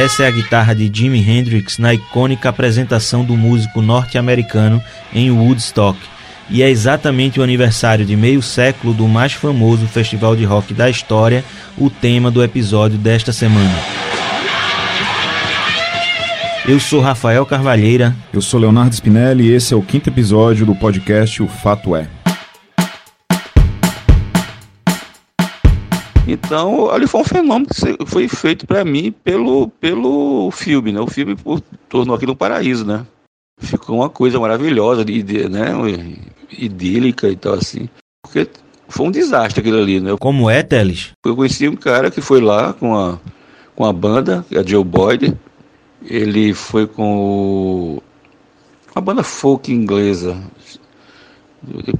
essa é a guitarra de Jimi Hendrix na icônica apresentação do músico norte-americano em Woodstock. E é exatamente o aniversário de meio século do mais famoso festival de rock da história, o tema do episódio desta semana. Eu sou Rafael Carvalheira. Eu sou Leonardo Spinelli e esse é o quinto episódio do podcast O Fato É. Então, ali foi um fenômeno que foi feito para mim pelo, pelo filme, né? O filme tornou aquilo um paraíso, né? Ficou uma coisa maravilhosa, né? idílica e tal, assim. Porque foi um desastre aquilo ali, né? Como é, Teles? Eu conheci um cara que foi lá com a, com a banda, a Joe Boyd. Ele foi com o, uma banda folk inglesa.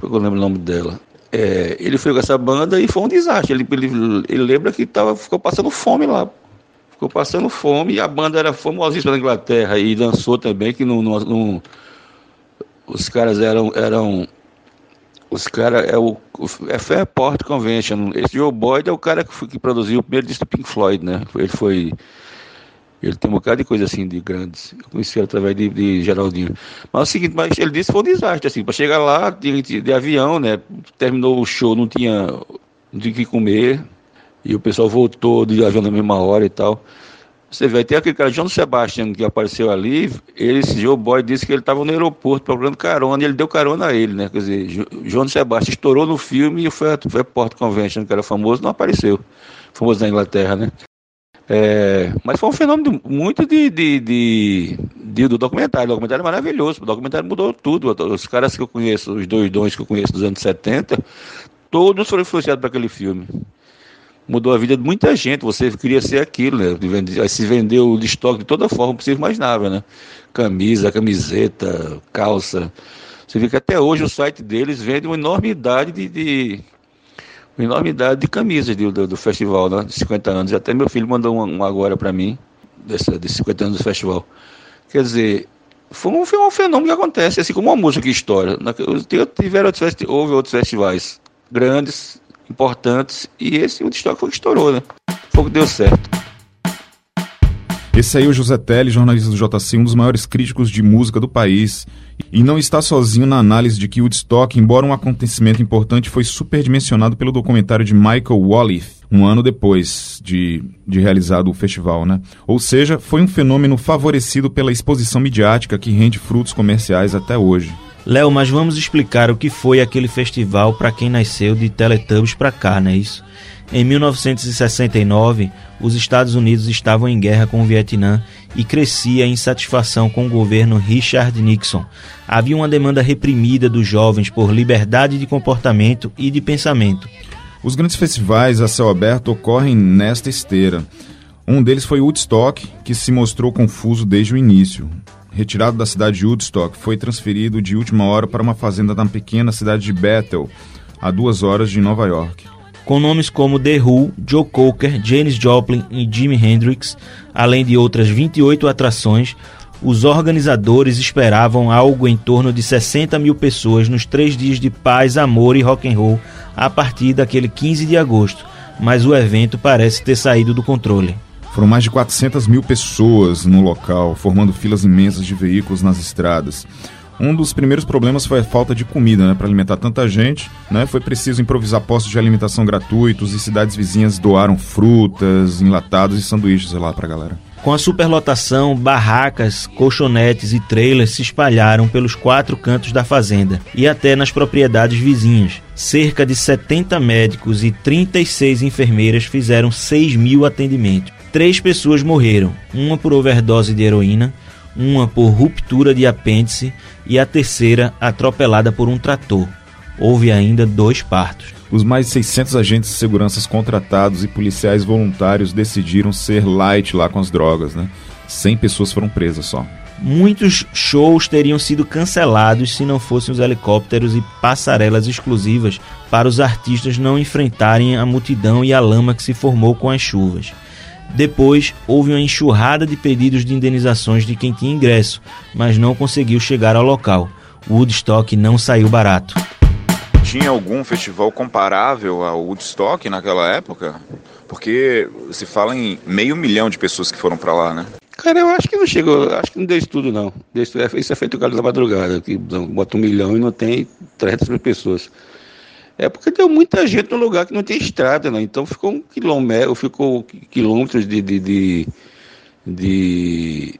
Eu lembro o nome dela. É, ele foi com essa banda e foi um desastre. Ele, ele, ele lembra que tava, ficou passando fome lá. Ficou passando fome e a banda era famosíssima na Inglaterra e dançou também, que não, não, os caras eram. eram os caras é o é Fairport Convention. Esse Joe Boyd é o cara que, que produziu o primeiro disco do Pink Floyd, né? Ele foi ele tem um bocado de coisa assim, de grandes. Eu conheci através de, de Geraldinho. Mas é o seguinte, mas ele disse que foi um desastre, assim, para chegar lá de, de, de, avião, né? Terminou o show, não tinha, não tinha o que comer. E o pessoal voltou de avião na mesma hora e tal. Você vê, tem aquele cara, João Sebastião, que apareceu ali, ele, esse Joe Boy disse que ele estava no aeroporto procurando carona, e ele deu carona a ele, né? Quer dizer, João Sebastião estourou no filme e o Fairport Convention, que era famoso, não apareceu. Famoso na Inglaterra, né? É, mas foi um fenômeno muito de, de, de, de, do documentário. O documentário é maravilhoso. O documentário mudou tudo. Os caras que eu conheço, os dois dons que eu conheço dos anos 70, todos foram influenciados por aquele filme. Mudou a vida de muita gente. Você queria ser aquilo, né? Se vendeu de estoque de toda forma possível imaginável, né? Camisa, camiseta, calça. Você vê que até hoje o site deles vende uma enormidade de, de uma enormidade de camisas do, do, do, festival, né, de 50 anos. Até meu filho mandou uma, agora para mim, desse, de 50 anos do festival. Quer dizer, foi um, foi um fenômeno que acontece, assim como uma música que estoura. Tiveram outros, houve outros festivais grandes, importantes, e esse o destaque foi que estourou, né? Foi que deu certo. Esse aí é o José Telly, jornalista do JC, um dos maiores críticos de música do país. E não está sozinho na análise de que Woodstock, embora um acontecimento importante, foi superdimensionado pelo documentário de Michael Wallith, um ano depois de, de realizado o festival, né? Ou seja, foi um fenômeno favorecido pela exposição midiática que rende frutos comerciais até hoje. Léo, mas vamos explicar o que foi aquele festival para quem nasceu de Teletubbies para cá, não é isso? Em 1969, os Estados Unidos estavam em guerra com o Vietnã e crescia a insatisfação com o governo Richard Nixon. Havia uma demanda reprimida dos jovens por liberdade de comportamento e de pensamento. Os grandes festivais a céu aberto ocorrem nesta esteira. Um deles foi Woodstock, que se mostrou confuso desde o início. Retirado da cidade de Woodstock, foi transferido de última hora para uma fazenda na pequena cidade de Bethel, a duas horas de Nova York com nomes como The Who, Joe Cocker, Janis Joplin e Jimi Hendrix, além de outras 28 atrações, os organizadores esperavam algo em torno de 60 mil pessoas nos três dias de paz, amor e rock and roll a partir daquele 15 de agosto, mas o evento parece ter saído do controle. Foram mais de 400 mil pessoas no local, formando filas imensas de veículos nas estradas. Um dos primeiros problemas foi a falta de comida, né? Para alimentar tanta gente, né? Foi preciso improvisar postos de alimentação gratuitos e cidades vizinhas doaram frutas, enlatados e sanduíches lá para a galera. Com a superlotação, barracas, colchonetes e trailers se espalharam pelos quatro cantos da fazenda e até nas propriedades vizinhas. Cerca de 70 médicos e 36 enfermeiras fizeram 6 mil atendimentos. Três pessoas morreram, uma por overdose de heroína, uma por ruptura de apêndice e a terceira atropelada por um trator. Houve ainda dois partos. Os mais de 600 agentes de segurança contratados e policiais voluntários decidiram ser light lá com as drogas, né? 100 pessoas foram presas só. Muitos shows teriam sido cancelados se não fossem os helicópteros e passarelas exclusivas para os artistas não enfrentarem a multidão e a lama que se formou com as chuvas. Depois, houve uma enxurrada de pedidos de indenizações de quem tinha ingresso, mas não conseguiu chegar ao local. O Woodstock não saiu barato. Tinha algum festival comparável ao Woodstock naquela época? Porque se fala em meio milhão de pessoas que foram para lá, né? Cara, eu acho que não chegou, acho que não deu isso tudo, não. Isso é feito o cara da madrugada, que bota um milhão e não tem 300 mil pessoas. É porque deu muita gente no lugar que não tem estrada, né? Então ficou um quilômetro, ficou quilômetros de, de, de, de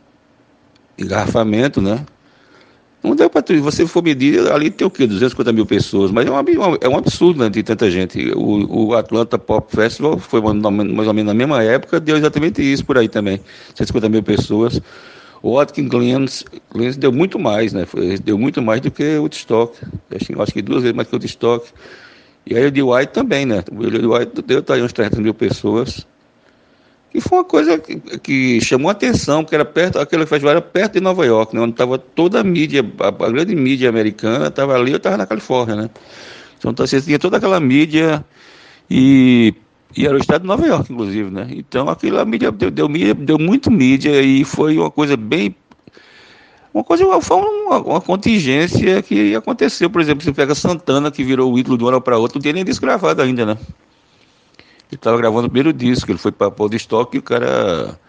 engarrafamento, né? Não deu para você for medir, ali tem o quê? 250 mil pessoas, mas é um, é um absurdo, né, de tanta gente. O, o Atlanta Pop Festival foi mais ou menos na mesma época, deu exatamente isso por aí também, 150 mil pessoas. O Watkins Glen deu muito mais, né, deu muito mais do que o Woodstock, acho, acho que duas vezes mais que o Woodstock. E aí o de White também, né, o de White deu tá aí uns 300 mil pessoas, e foi uma coisa que, que chamou a atenção, porque era perto, aquele festival era perto de Nova York, né, onde estava toda a mídia, a, a grande mídia americana estava ali, eu estava na Califórnia, né? Então você tinha toda aquela mídia e, e era o estado de Nova York, inclusive, né? Então aquela mídia deu, deu, mídia, deu muito mídia e foi uma coisa bem uma coisa, foi uma, uma, contingência que aconteceu, por exemplo, você pega Santana, que virou o ídolo de uma hora para outra, não tinha nem disco gravado ainda, né? Ele estava gravando o primeiro disco, ele foi para Podstock e o cara.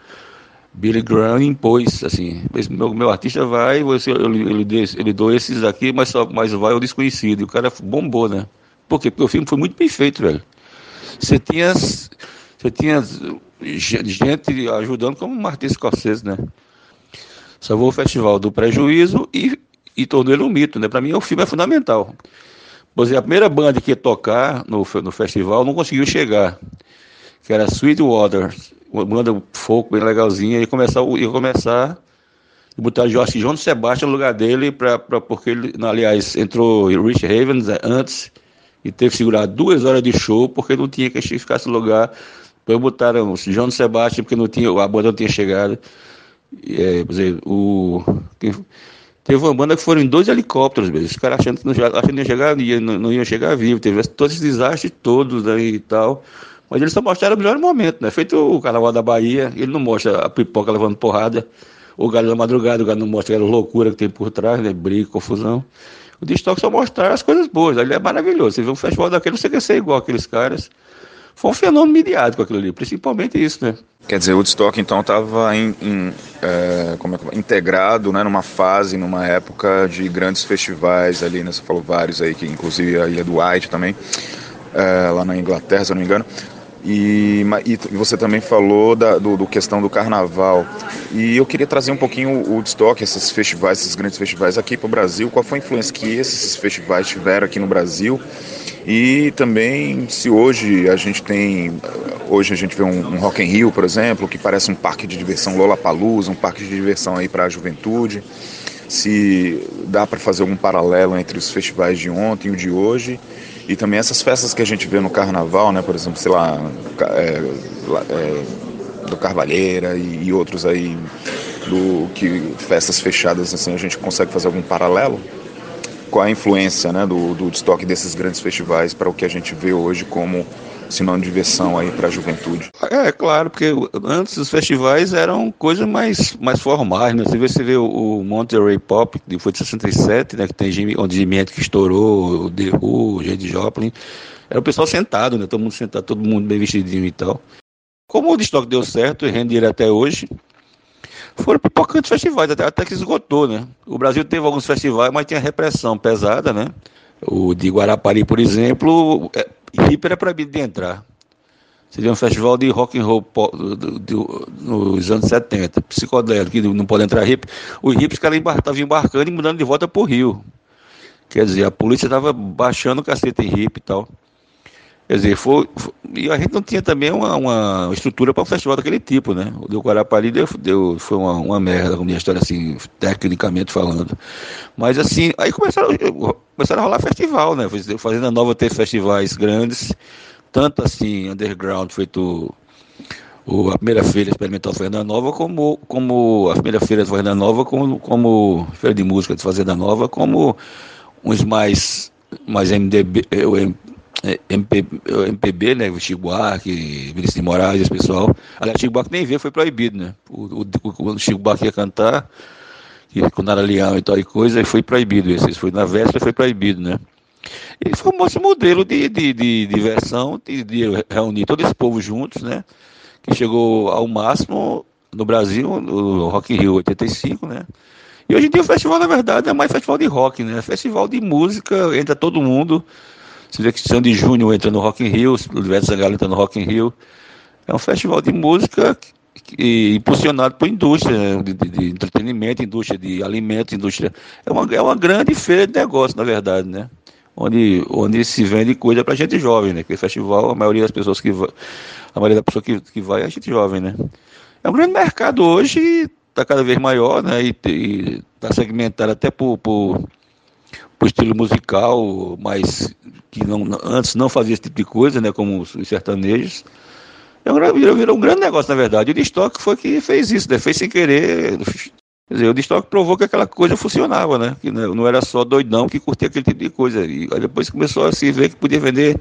Billy Graham impôs, assim, meu, meu artista vai, você, ele, ele, ele dou esses aqui, mas, só, mas vai o desconhecido. E o cara bombou, né? Por quê? Porque o filme foi muito bem feito, velho. Você tinha, você tinha gente ajudando como Martin Scorsese, né? Salvou o festival do prejuízo e, e tornou ele um mito, né? Para mim, o filme é fundamental. Por exemplo, a primeira banda que ia tocar no, no festival não conseguiu chegar, que era Sweetwater, uma banda folk bem legalzinha, ia começar, ia começar e botar Josh John Sebastian no lugar dele, pra, pra, porque ele, aliás, entrou Rich Havens é, antes e teve que segurar duas horas de show porque não tinha que ficar esse lugar. Depois botaram o John Sebastian porque não tinha, a banda não tinha chegado. É, dizer, o, Teve uma banda que foram em dois helicópteros, mesmo. os caras achando que não, achando que ia chegar, não, não iam chegar vivo. Teve todos esses desastres todos aí e tal. Mas eles só mostraram o melhor momento, né? Feito o Carnaval da Bahia, ele não mostra a pipoca levando porrada, o galho da madrugada, o galho não mostra aquela loucura que tem por trás, né? Briga, confusão. O Destock só mostra as coisas boas, ele é maravilhoso. Você vê um festival daquele, você quer ser igual aqueles caras foi um fenômeno midiático aquilo ali, principalmente isso, né? Quer dizer, o Woodstock então estava é, é, integrado né, numa fase, numa época de grandes festivais ali, né? Você falou vários aí, que inclusive a Ilha do White também, é, lá na Inglaterra, se eu não me engano. E, e você também falou da do, do, questão do carnaval. E eu queria trazer um pouquinho o Woodstock, esses festivais, esses grandes festivais aqui para o Brasil. Qual foi a influência que esses festivais tiveram aqui no Brasil? E também se hoje a gente tem, hoje a gente vê um, um Rock in Rio, por exemplo, que parece um parque de diversão Lollapalooza, um parque de diversão aí para a juventude, se dá para fazer algum paralelo entre os festivais de ontem e o de hoje, e também essas festas que a gente vê no carnaval, né, por exemplo, sei lá, é, é, do Carvalheira e, e outros aí, do que festas fechadas assim, a gente consegue fazer algum paralelo? Qual a influência né, do, do estoque desses grandes festivais para o que a gente vê hoje como sinal de diversão aí para a juventude. É, claro, porque antes os festivais eram coisas mais, mais formais, né? Você vê, você vê o, Monterey Pop, que foi de 67, né? Que tem Jimmy, onde Jimmy Hendrix estourou, o The Who, Jade Joplin. Era o pessoal sentado, né? Todo mundo sentado, todo mundo bem vestidinho e tal. Como o estoque deu certo e rende ele até hoje, foram pipocando festivais, até, até que esgotou, né? O Brasil teve alguns festivais, mas tinha repressão pesada, né? O de Guarapari, por exemplo, é, hiper é proibido de entrar. Seria um festival de rock and roll nos anos 70, psicodélico, que não pode entrar hip. Os caras estavam embarcando e mudando de volta para o Rio. Quer dizer, a polícia estava baixando o cacete em hip e tal. Quer dizer, foi, foi, e a gente não tinha também uma, uma estrutura para um festival daquele tipo, né? O do Guarapari deu, deu, foi uma, uma merda, com minha história assim, tecnicamente falando. Mas assim, aí começaram, começaram a rolar festival, né? Fazenda Nova teve festivais grandes, tanto assim, underground, feito o, a primeira feira experimental Fazenda Nova, como, como a primeira feira de Fazenda Nova, como, como feira de música de Fazenda Nova, como uns mais, mais MDB, é, MPB, MPB, né? Chico Buarque, Vinícius de Moraes, esse pessoal. Aliás, Chico Buarque nem veio, foi proibido, né? O, o, o Chico Buarque ia cantar, e quando era leão e tal e coisa, foi proibido. Esse foi na véspera, foi proibido, né? Ele foi um modelo de, de, de diversão, de, de reunir todo esse povo juntos, né? Que chegou ao máximo no Brasil, no Rock in Rio 85, né? E hoje em dia o festival, na verdade, é mais festival de rock, né? Festival de música, entra todo mundo. Você vê que Sandy Júnior entra no Rock in Rio, Silvestre Zangalo entra no Rock in Rio. É um festival de música impulsionado por indústria né? de, de, de, entretenimento, indústria de alimentos, indústria. É uma, é uma grande feira de negócio, na verdade, né? Onde, onde se vende coisa para gente jovem, né? Aquele festival, a maioria das pessoas que vai, a maioria da pessoa que, que vai é gente jovem, né? É um grande mercado hoje está cada vez maior, né? E está segmentado até por, por, por, estilo musical, mas que não, antes não fazia esse tipo de coisa, né? Como os sertanejos. É um, virou, virou um grande negócio, na verdade. O Destock foi que fez isso, né? Fez sem querer. Quer dizer, o Destock provou que aquela coisa funcionava, né? Que não era só doidão que curtia aquele tipo de coisa. E aí depois começou a se ver que podia vender,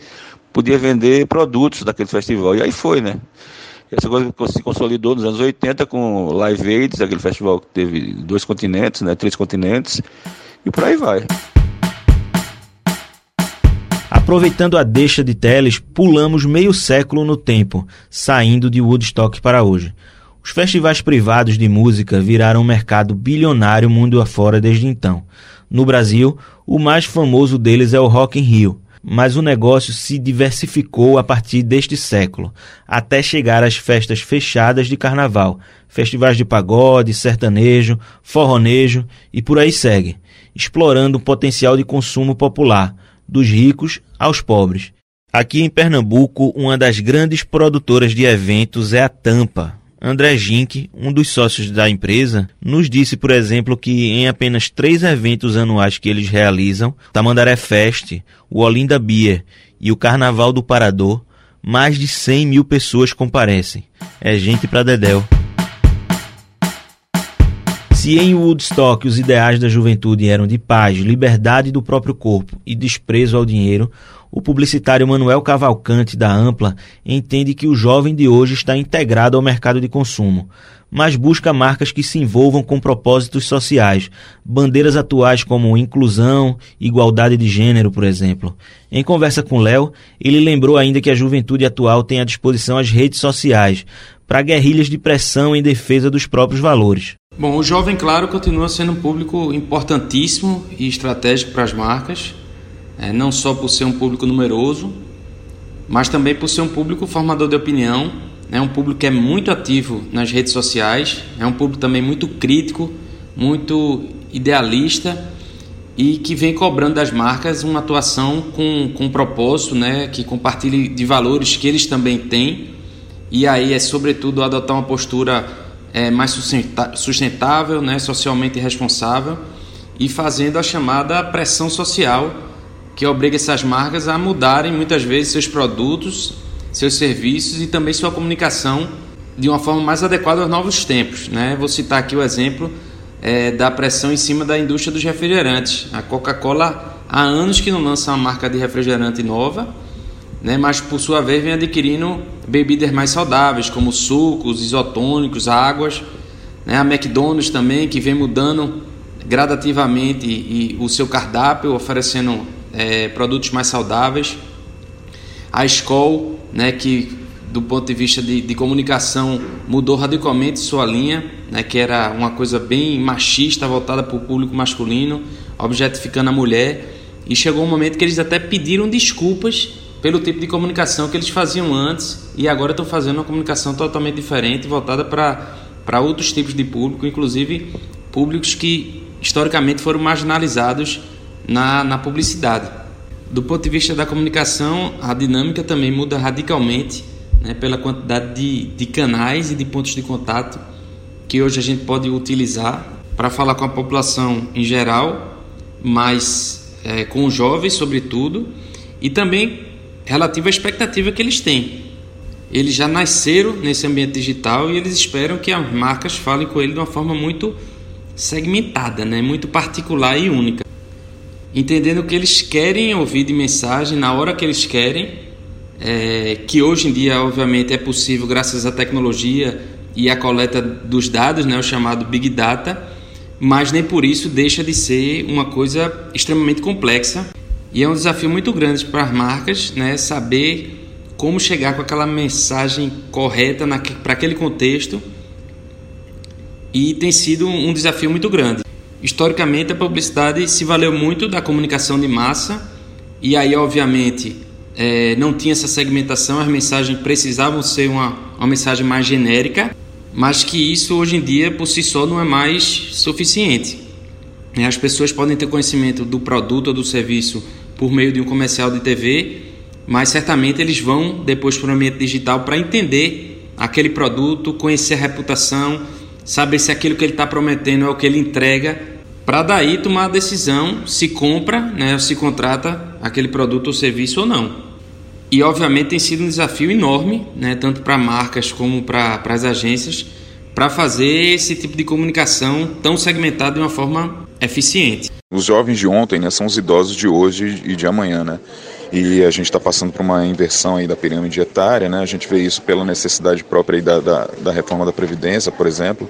podia vender produtos daquele festival. E aí foi, né? Essa coisa se consolidou nos anos 80 com Live Aids, aquele festival que teve dois continentes, né, três continentes, e por aí vai. Aproveitando a deixa de Teles, pulamos meio século no tempo, saindo de Woodstock para hoje. Os festivais privados de música viraram um mercado bilionário mundo afora desde então. No Brasil, o mais famoso deles é o Rock in Rio, mas o negócio se diversificou a partir deste século, até chegar às festas fechadas de carnaval, festivais de pagode, sertanejo, forronejo e por aí segue, explorando o potencial de consumo popular, dos ricos aos pobres. Aqui em Pernambuco, uma das grandes produtoras de eventos é a Tampa, André Gink, um dos sócios da empresa, nos disse, por exemplo, que em apenas três eventos anuais que eles realizam, Tamandaré Fest, o Olinda Beer e o Carnaval do Parador, mais de 100 mil pessoas comparecem. É gente pra dedéu. Se em Woodstock os ideais da juventude eram de paz, liberdade do próprio corpo e desprezo ao dinheiro, o publicitário Manuel Cavalcante, da Ampla, entende que o jovem de hoje está integrado ao mercado de consumo, mas busca marcas que se envolvam com propósitos sociais, bandeiras atuais como inclusão, igualdade de gênero, por exemplo. Em conversa com Léo, ele lembrou ainda que a juventude atual tem à disposição as redes sociais para guerrilhas de pressão em defesa dos próprios valores. Bom, o jovem, claro, continua sendo um público importantíssimo e estratégico para as marcas é, não só por ser um público numeroso, mas também por ser um público formador de opinião, é um público que é muito ativo nas redes sociais, é um público também muito crítico, muito idealista e que vem cobrando das marcas uma atuação com, com um propósito, né, que compartilhe de valores que eles também têm. E aí é sobretudo adotar uma postura é, mais sustentável, né, socialmente responsável e fazendo a chamada pressão social que obriga essas marcas a mudarem muitas vezes seus produtos, seus serviços e também sua comunicação de uma forma mais adequada aos novos tempos. Né? Vou citar aqui o exemplo é, da pressão em cima da indústria dos refrigerantes. A Coca-Cola há anos que não lança uma marca de refrigerante nova, né? mas por sua vez vem adquirindo bebidas mais saudáveis, como sucos, isotônicos, águas. Né? A McDonald's também, que vem mudando gradativamente e, e o seu cardápio, oferecendo é, produtos mais saudáveis. A Skol, né, que do ponto de vista de, de, comunicação mudou radicalmente sua linha, né, que era uma coisa bem machista, voltada para o público masculino, objetificando a mulher. E chegou um momento que eles até pediram desculpas pelo tipo de comunicação que eles faziam antes e agora estão fazendo uma comunicação totalmente diferente, voltada para, outros tipos de público, inclusive públicos que historicamente foram marginalizados na, na publicidade. Do ponto de vista da comunicação, a dinâmica também muda radicalmente né, pela quantidade de, de canais e de pontos de contato que hoje a gente pode utilizar para falar com a população em geral, mas é, com os jovens, sobretudo, e também relativo à expectativa que eles têm. Eles já nasceram nesse ambiente digital e eles esperam que as marcas falem com ele de uma forma muito segmentada, né? muito particular e única entendendo que eles querem ouvir de mensagem na hora que eles querem, é, que hoje em dia, obviamente, é possível graças à tecnologia e à coleta dos dados, né, o chamado Big Data, mas nem por isso deixa de ser uma coisa extremamente complexa E é um desafio muito grande para as marcas, né, saber como chegar com aquela mensagem correta para aquele contexto. E tem sido um desafio muito grande. Historicamente, a publicidade se valeu muito da comunicação de massa, e aí, obviamente, é, não tinha essa segmentação, as mensagens precisavam ser uma, uma mensagem mais genérica, mas que isso hoje em dia, por si só, não é mais suficiente. As pessoas podem ter conhecimento do produto ou do serviço por meio de um comercial de TV, mas certamente eles vão depois para o ambiente digital para entender aquele produto, conhecer a reputação, saber se aquilo que ele está prometendo é o que ele entrega, para daí tomar a decisão se compra, né, ou se contrata aquele produto ou serviço ou não. E obviamente tem sido um desafio enorme, né, tanto para marcas como para as agências, para fazer esse tipo de comunicação tão segmentada de uma forma eficiente. Os jovens de ontem né, são os idosos de hoje e de amanhã, né? E a gente está passando por uma inversão aí da pirâmide etária, né? A gente vê isso pela necessidade própria da, da, da reforma da Previdência, por exemplo.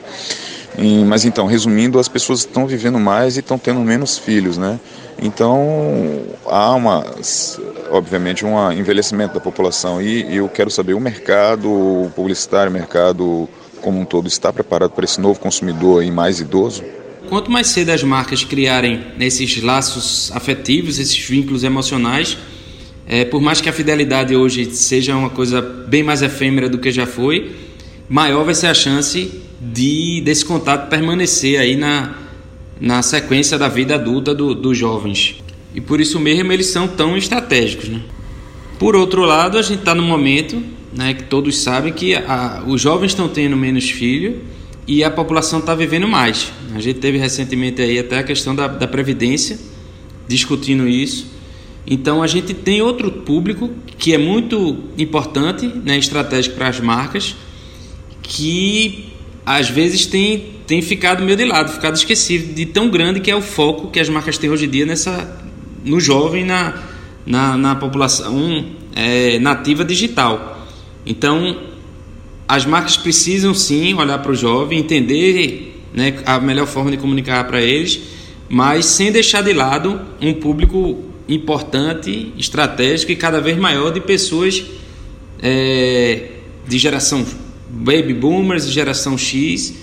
E, mas então, resumindo, as pessoas estão vivendo mais e estão tendo menos filhos, né? Então, há uma, obviamente, um envelhecimento da população e, e eu quero saber, o mercado publicitário, o mercado como um todo, está preparado para esse novo consumidor aí mais idoso? Quanto mais cedo as marcas criarem esses laços afetivos, esses vínculos emocionais, é, por mais que a fidelidade hoje seja uma coisa bem mais efêmera do que já foi, maior vai ser a chance de desse contato permanecer aí na, na sequência da vida adulta do, dos jovens. E por isso mesmo eles são tão estratégicos. Né? Por outro lado, a gente está no momento né, que todos sabem que a, os jovens estão tendo menos filhos e a população está vivendo mais. A gente teve recentemente aí até a questão da, da Previdência, discutindo isso. Então a gente tem outro público que é muito importante, né, estratégico para as marcas, que às vezes tem, tem ficado meio de lado, ficado esquecido de tão grande que é o foco que as marcas têm hoje em dia nessa, no jovem, na, na, na população é, nativa digital. Então as marcas precisam sim olhar para o jovem, entender né, a melhor forma de comunicar para eles, mas sem deixar de lado um público importante, estratégico e cada vez maior de pessoas é, de geração baby boomers, geração X,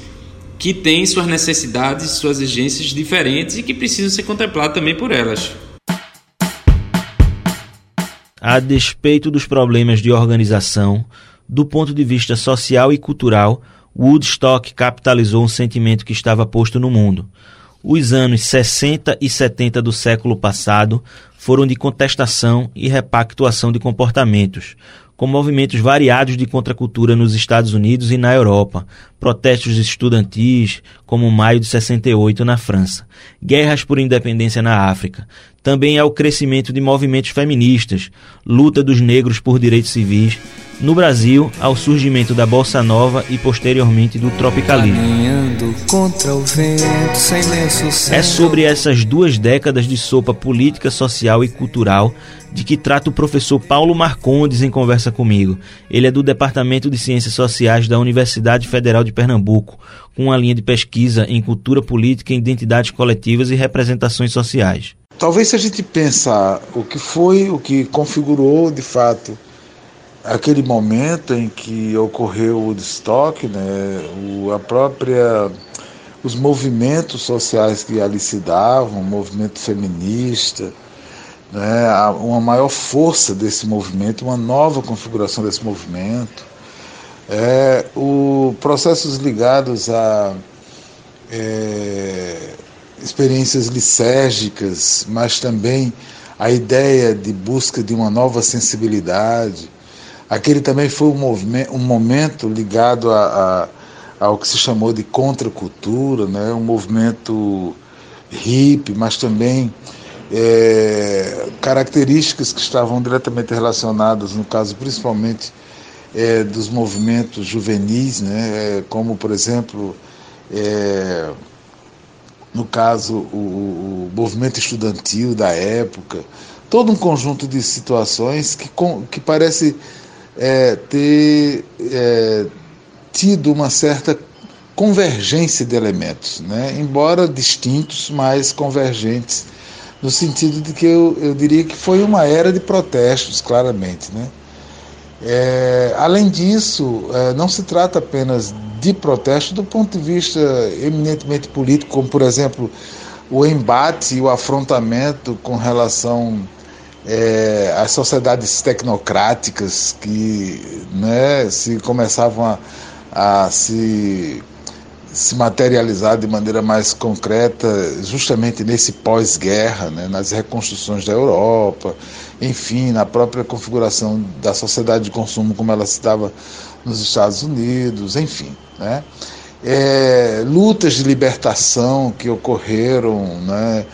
que têm suas necessidades, suas exigências diferentes e que precisam ser contempladas também por elas. A despeito dos problemas de organização, do ponto de vista social e cultural, Woodstock capitalizou um sentimento que estava posto no mundo. Os anos 60 e 70 do século passado foram de contestação e repactuação de comportamentos, com movimentos variados de contracultura nos Estados Unidos e na Europa, protestos estudantis, como o Maio de 68 na França, guerras por independência na África. Também há o crescimento de movimentos feministas, luta dos negros por direitos civis, no Brasil, ao surgimento da bossa nova e posteriormente do tropicalismo. É sobre essas duas décadas de sopa política, social e cultural de que trata o professor Paulo Marcondes em conversa comigo. Ele é do Departamento de Ciências Sociais da Universidade Federal de Pernambuco, com uma linha de pesquisa em cultura política, identidades coletivas e representações sociais. Talvez se a gente pensar o que foi, o que configurou de fato aquele momento em que ocorreu o Woodstock, né, o, a própria os movimentos sociais que ali se davam, o movimento feminista, né, uma maior força desse movimento, uma nova configuração desse movimento, é, o processos ligados a é, experiências licérgicas, mas também a ideia de busca de uma nova sensibilidade, Aquele também foi um, um momento ligado a, a, ao que se chamou de contracultura, né? um movimento hippie, mas também é, características que estavam diretamente relacionadas, no caso principalmente é, dos movimentos juvenis, né? É, como por exemplo, é, no caso, o, o, movimento estudantil da época, todo um conjunto de situações que, que parece é, ter é, tido uma certa convergência de elementos, né? embora distintos, mas convergentes no sentido de que eu, eu diria que foi uma era de protestos, claramente. Né? É, além disso, é, não se trata apenas de protesto do ponto de vista eminentemente político, como, por exemplo, o embate e o afrontamento com relação é, às sociedades tecnocráticas que né, se começavam a, a se se materializar de maneira mais concreta justamente nesse pós-guerra, né, nas reconstruções da Europa, enfim, na própria configuração da sociedade de consumo como ela se estava nos Estados Unidos, enfim. Né, é, lutas de libertação que ocorreram né,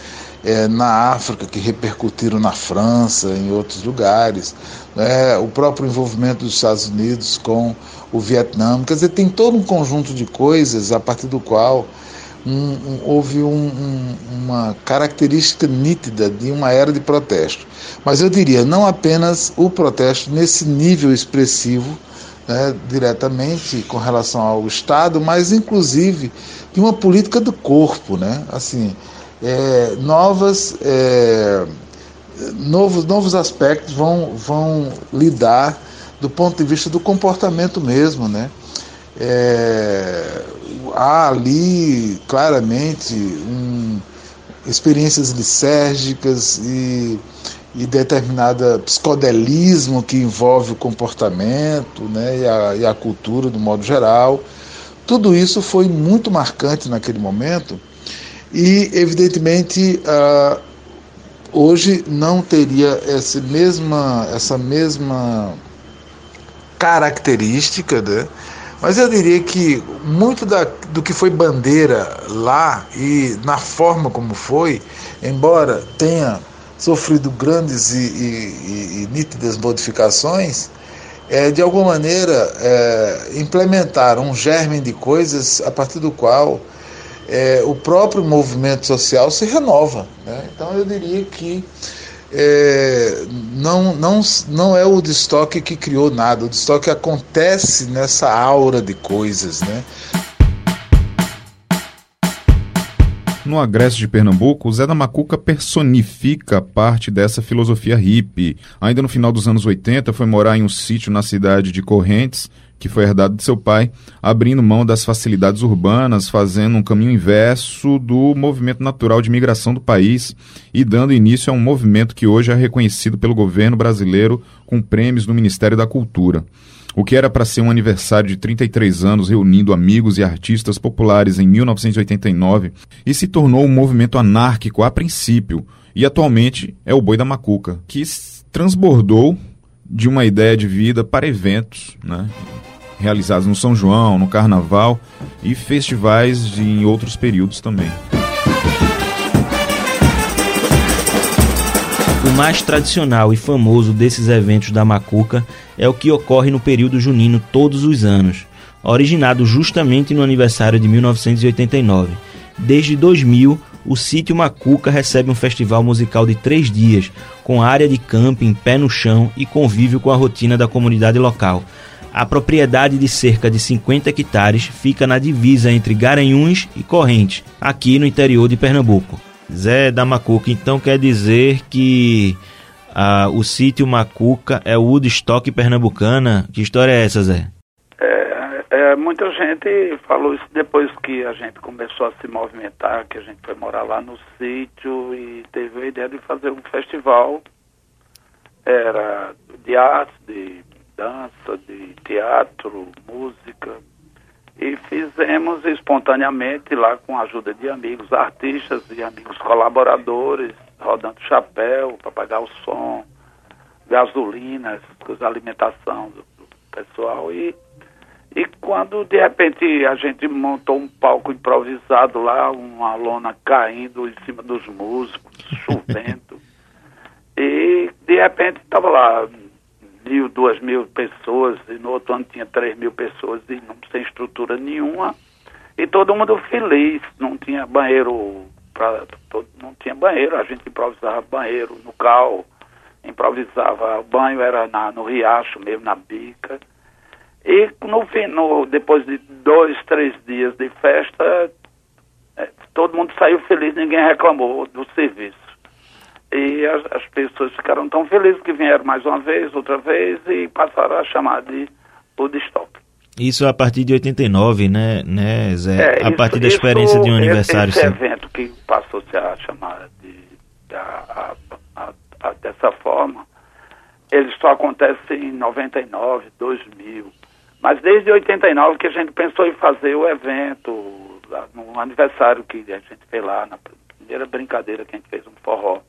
é, na África, que repercutiram na França, em outros lugares, né, o próprio envolvimento dos Estados Unidos com o Vietnã. Quer dizer, tem todo um conjunto de coisas a partir do qual um, um, houve um, uma característica nítida de uma era de protesto. Mas eu diria, não apenas o protesto nesse nível expressivo, né, diretamente com relação ao Estado, mas inclusive de uma política do corpo, né? Assim, é, novas, é, novos, novos aspectos vão, vão lidar do ponto de vista do comportamento mesmo, né? É, há ali claramente um, experiências lisérgicas e, e determinada psicodelismo que envolve o comportamento né, e, a, e a cultura do modo geral. Tudo isso foi muito marcante naquele momento e, evidentemente, uh, hoje não teria essa mesma, essa mesma característica, né? mas eu diria que muito da, do que foi bandeira lá e na forma como foi, embora tenha sofrido grandes e, e, e nítidas modificações, é, de alguma maneira é, implementar um germe de coisas a partir do qual é, o próprio movimento social se renova. Né? Então eu diria que é, não, não, não é o destoque que criou nada, o destoque acontece nessa aura de coisas, né? No Agreste de Pernambuco, Zé da Macuca personifica parte dessa filosofia hippie. Ainda no final dos anos 80, foi morar em um sítio na cidade de Correntes, que foi herdado de seu pai, abrindo mão das facilidades urbanas, fazendo um caminho inverso do movimento natural de migração do país e dando início a um movimento que hoje é reconhecido pelo governo brasileiro com prêmios do Ministério da Cultura. O que era para ser um aniversário de 33 anos reunindo amigos e artistas populares em 1989 e se tornou um movimento anárquico a princípio e atualmente é o Boi da Macuca, que transbordou de uma ideia de vida para eventos, né? Realizados no São João, no Carnaval e festivais em outros períodos também. O mais tradicional e famoso desses eventos da Macuca é o que ocorre no período junino todos os anos, originado justamente no aniversário de 1989. Desde 2000, o sítio Macuca recebe um festival musical de três dias, com área de camping, pé no chão e convívio com a rotina da comunidade local. A propriedade de cerca de 50 hectares fica na divisa entre Garanhuns e Correntes, aqui no interior de Pernambuco. Zé da Macuca, então quer dizer que ah, o sítio Macuca é o Woodstock pernambucana? Que história é essa, Zé? É, muita gente falou isso depois que a gente começou a se movimentar, que a gente foi morar lá no sítio e teve a ideia de fazer um festival. Era de arte, de dança, de teatro, música. E fizemos espontaneamente lá com a ajuda de amigos artistas e amigos colaboradores, rodando chapéu para pagar o som, gasolina, coisas, alimentação do, do pessoal. E e quando de repente a gente montou um palco improvisado lá, uma lona caindo em cima dos músicos, chovendo. e de repente estava lá mil, duas mil pessoas, e no outro ano tinha três mil pessoas e não sem estrutura nenhuma. E todo mundo feliz, não tinha banheiro, pra, todo, não tinha banheiro, a gente improvisava banheiro no carro, improvisava, o banho era na, no riacho mesmo, na bica. E no, no, depois de dois, três dias de festa, é, todo mundo saiu feliz, ninguém reclamou do serviço. E as, as, pessoas ficaram tão felizes que vieram mais uma vez, outra vez, e passaram a chamar de Woodstock. Isso a partir de 89, né, né Zé? É, a isso, partir da experiência de um aniversário. Esse, esse evento que passou-se a chamar de, de a, a, a, dessa forma, ele só acontece em 99, 2000. Mas desde 89 que a gente pensou em fazer o evento, no aniversário que a gente fez lá, na primeira brincadeira que a gente fez um forró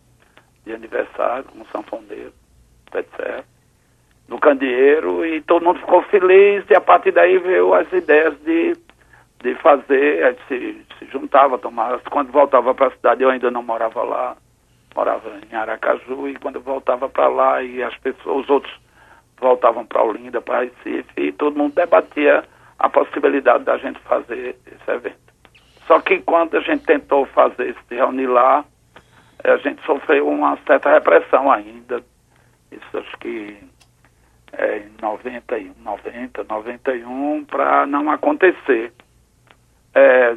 de aniversário, um sanfoneiro, etc. No candeeiro, e todo mundo ficou feliz, e a partir daí veio as ideias de, de fazer, a gente se, se juntava, tomava, quando voltava para a cidade, eu ainda não morava lá, morava em Aracaju, e quando eu voltava para lá, e as pessoas, os outros voltavam para Olinda, para Recife, e todo mundo debatia a possibilidade da gente fazer esse evento. Só que quando a gente tentou fazer, se reunir lá, a gente sofreu uma certa repressão ainda. Isso acho que é, em 90, 90 91, para não acontecer. É,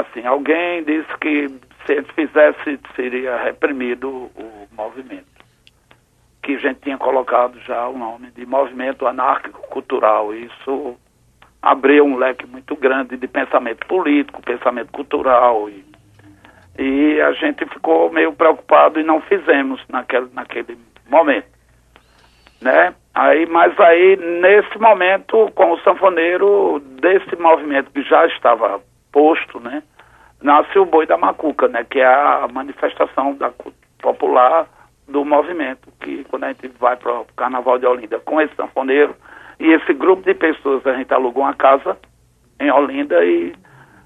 assim, alguém disse que se ele fizesse, seria reprimido o movimento. Que a gente tinha colocado já o nome de Movimento Anárquico Cultural. Isso abriu um leque muito grande de pensamento político, pensamento cultural e e a gente ficou meio preocupado e não fizemos naquele, naquele momento, né? Aí, mas aí, nesse momento, com o sanfoneiro desse movimento que já estava posto, né? Nasce o Boi da Macuca, né? Que é a manifestação da, popular do movimento, que quando a gente vai para o Carnaval de Olinda com esse sanfoneiro e esse grupo de pessoas, a gente alugou uma casa em Olinda e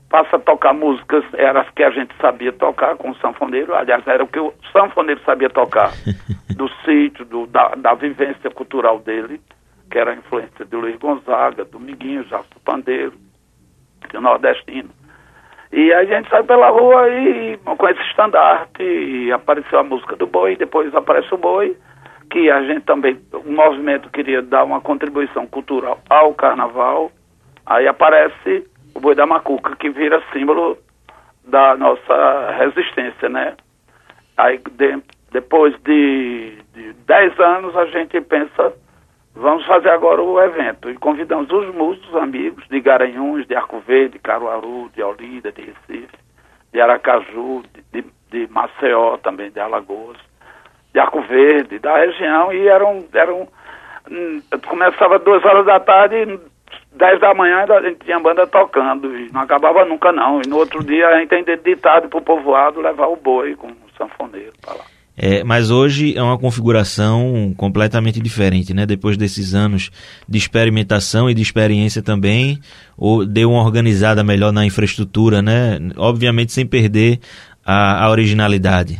passa a tocar músicas, eram as que a gente sabia tocar com o sanfoneiro, aliás, era o que o sanfoneiro sabia tocar, do sítio, do, da, da vivência cultural dele, que era a influência de Luiz Gonzaga, do Miguinho, Jasto Pandeiro, do nordestino. E a gente sai pela rua e com esse estandarte, e apareceu a música do boi, depois aparece o boi, que a gente também, o movimento queria dar uma contribuição cultural ao carnaval, aí aparece o boi da macuca, que vira símbolo da nossa resistência, né? Aí, de, depois de, de 10 anos, a gente pensa, vamos fazer agora o evento. E convidamos os músicos, amigos de Garanhuns, de Arco Verde, de Caruaru, de Olinda, de Recife, de Aracaju, de, de, de Maceió também, de Alagoas, de Arco Verde, da região, e eram, eram hum, começava duas horas da tarde 10 da manhã a gente tinha banda tocando e não acabava nunca não. E no outro dia a gente ainda ditado para o povoado levar o boi com o sanfoneiro para lá. É, mas hoje é uma configuração completamente diferente, né? Depois desses anos de experimentação e de experiência também, ou deu uma organizada melhor na infraestrutura, né? Obviamente sem perder a, a originalidade.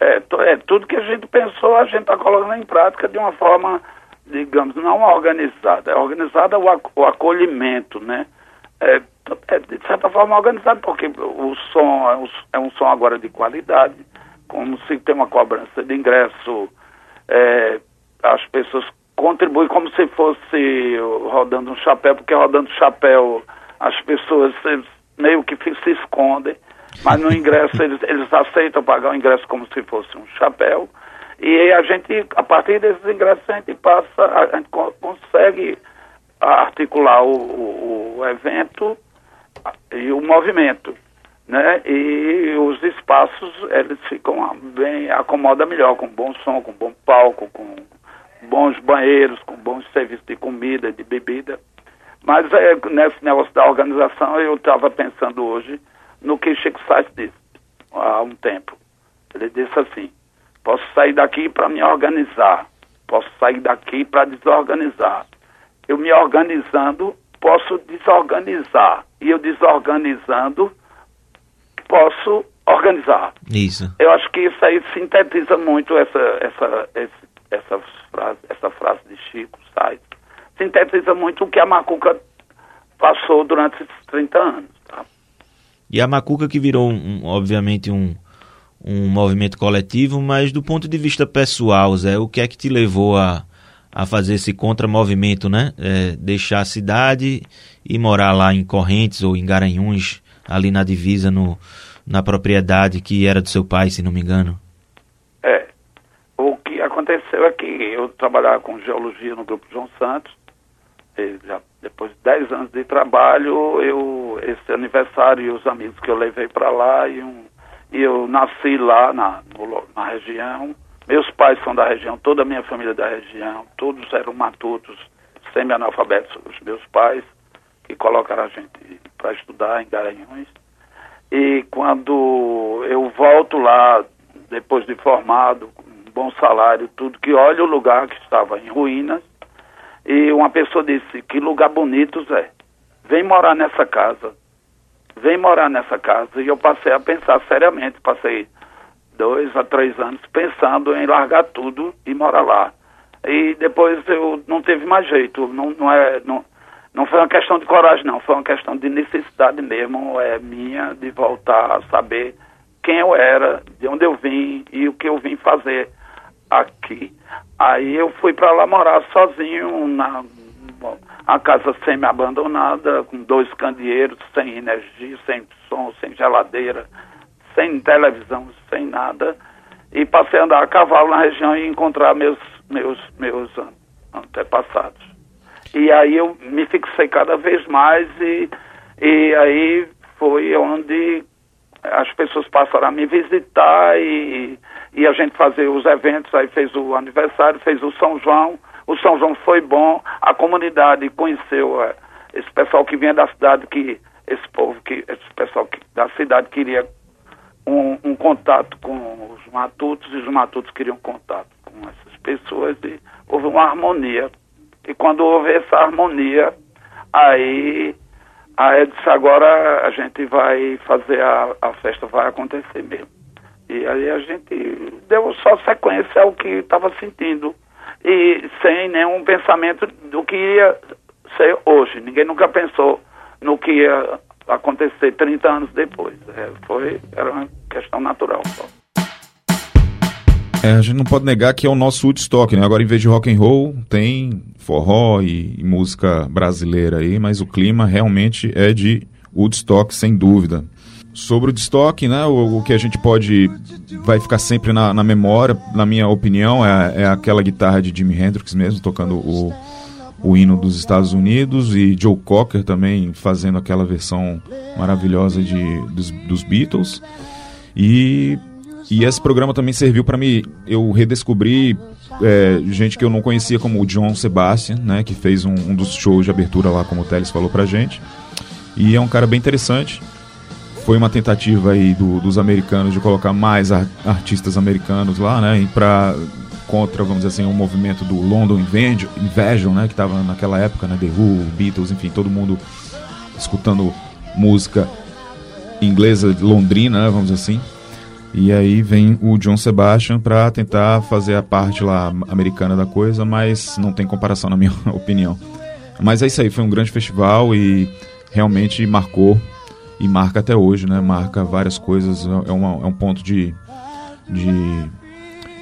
É, é, tudo que a gente pensou, a gente está colocando em prática de uma forma digamos, não organizada. É organizada o, acolhimento, né? É, é, de certa forma organizado, porque o som é um, é um, som agora de qualidade, como se tem uma cobrança de ingresso, é, as pessoas contribuem como se fosse rodando um chapéu, porque rodando chapéu as pessoas meio que se escondem, mas no ingresso eles, eles aceitam pagar o ingresso como se fosse um chapéu. E a gente, a partir desses ingressos, a gente passa, a gente consegue articular o, o, o evento e o movimento, né? E os espaços, eles ficam bem, acomoda melhor, com bom som, com bom palco, com bons banheiros, com bons serviços de comida, de bebida. Mas é, nesse negócio da organização, eu estava pensando hoje no que Chico Sainz disse há um tempo. Ele disse assim, Posso sair daqui para me organizar. Posso sair daqui para desorganizar. Eu me organizando, posso desorganizar. E eu desorganizando, posso organizar. Isso. Eu acho que isso aí sintetiza muito essa, essa, essa, essa, frase, essa frase de Chico Sainz. Sintetiza muito o que a Macuca passou durante esses 30 anos. Tá? E a Macuca que virou, um, obviamente, um, um movimento coletivo, mas do ponto de vista pessoal, Zé, o que é que te levou a, a fazer esse contramovimento, né? É, deixar a cidade e morar lá em Correntes ou em Garanhuns, ali na divisa, no, na propriedade que era do seu pai, se não me engano? É, aconteceu é que eu trabalhava com geologia no Grupo João Santos, já depois de 10 anos de trabalho, eu, esse aniversário e os amigos que eu levei para lá, e, um, eu nasci lá na, na região. Meus pais são da região, toda a minha família é da região, todos eram matutos, semi-analfabetos, os meus pais, que colocaram a gente para estudar em Garanhuns. E quando eu volto lá, depois de formado, com um bom salário, tudo, que olha o lugar que estava em ruínas, e uma pessoa disse, que lugar bonito, Zé. Vem morar nessa casa. Vem morar nessa casa. E eu passei a pensar seriamente, passei dois a três anos pensando em largar tudo e morar lá. E depois eu não teve mais jeito. Não, não, é, não, não foi uma questão de coragem, não. Foi uma questão de necessidade mesmo, é minha, de voltar a saber quem eu era, de onde eu vim e o que eu vim fazer aqui. Aí eu fui para lá morar sozinho na a casa semi-abandonada, com dois candeeiros, sem energia, sem som, sem geladeira, sem televisão, sem nada. E passei a andar a cavalo na região e encontrar meus, meus, meus antepassados. E aí eu me fixei cada vez mais e, e aí foi onde as pessoas passaram a me visitar e, e a gente fazia os eventos, aí fez o aniversário, fez o São João, o São João foi bom, a comunidade conheceu é, esse pessoal que vinha da cidade, que esse povo, que esse pessoal que, da cidade queria um, um, contato com os matutos e os matutos queriam contato com essas pessoas e houve uma harmonia. E quando houve essa harmonia, aí a Edson agora a gente vai fazer a, a festa, vai acontecer mesmo. E aí a gente deu só sequência ao que estava sentindo e sem nenhum pensamento do que ia ser hoje. Ninguém nunca pensou no que ia acontecer 30 anos depois. É, foi, era uma questão natural só. É, a gente não pode negar que é o nosso Woodstock, né? Agora, em vez de rock and roll, tem forró e, e música brasileira aí, mas o clima realmente é de Woodstock, sem dúvida. Sobre o Woodstock, né, o, o, que a gente pode, vai ficar sempre na, na memória, na minha opinião, é, é, aquela guitarra de Jimi Hendrix mesmo, tocando o, o hino dos Estados Unidos, e Joe Cocker também fazendo aquela versão maravilhosa de, dos, dos Beatles. E e esse programa também serviu para me eu redescobrir é, gente que eu não conhecia como o John Sebastian, né, que fez um, um, dos shows de abertura lá, como o Teles falou pra gente. E é um cara bem interessante. Foi uma tentativa aí do, dos americanos de colocar mais ar, artistas americanos lá, né, para contra, vamos dizer assim, o um movimento do London Invasion, né, que estava naquela época, né, The Who, Beatles, enfim, todo mundo escutando música inglesa londrina, né, vamos dizer assim. E aí vem o John Sebastian para tentar fazer a parte lá americana da coisa, mas não tem comparação na minha opinião. Mas é isso aí, foi um grande festival e realmente marcou e marca até hoje, né? Marca várias coisas, é, uma, é um ponto de, de,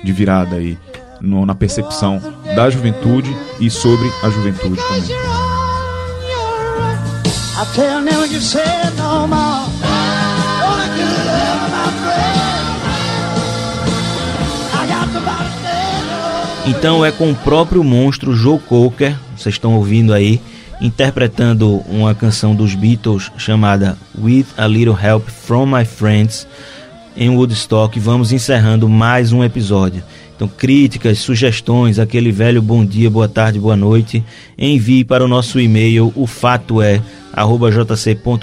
de virada aí no, na percepção da juventude e sobre a juventude também. Então é com o próprio monstro Joe Cocker, vocês estão ouvindo aí, interpretando uma canção dos Beatles chamada With a Little Help from My Friends em Woodstock. Vamos encerrando mais um episódio. Então, críticas, sugestões, aquele velho bom dia, boa tarde, boa noite, envie para o nosso e-mail o fato é jc.com.br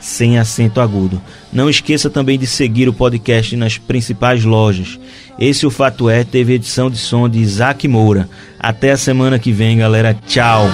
sem acento agudo. Não esqueça também de seguir o podcast nas principais lojas. Esse o fato é teve edição de som de Isaac Moura. Até a semana que vem, galera. Tchau.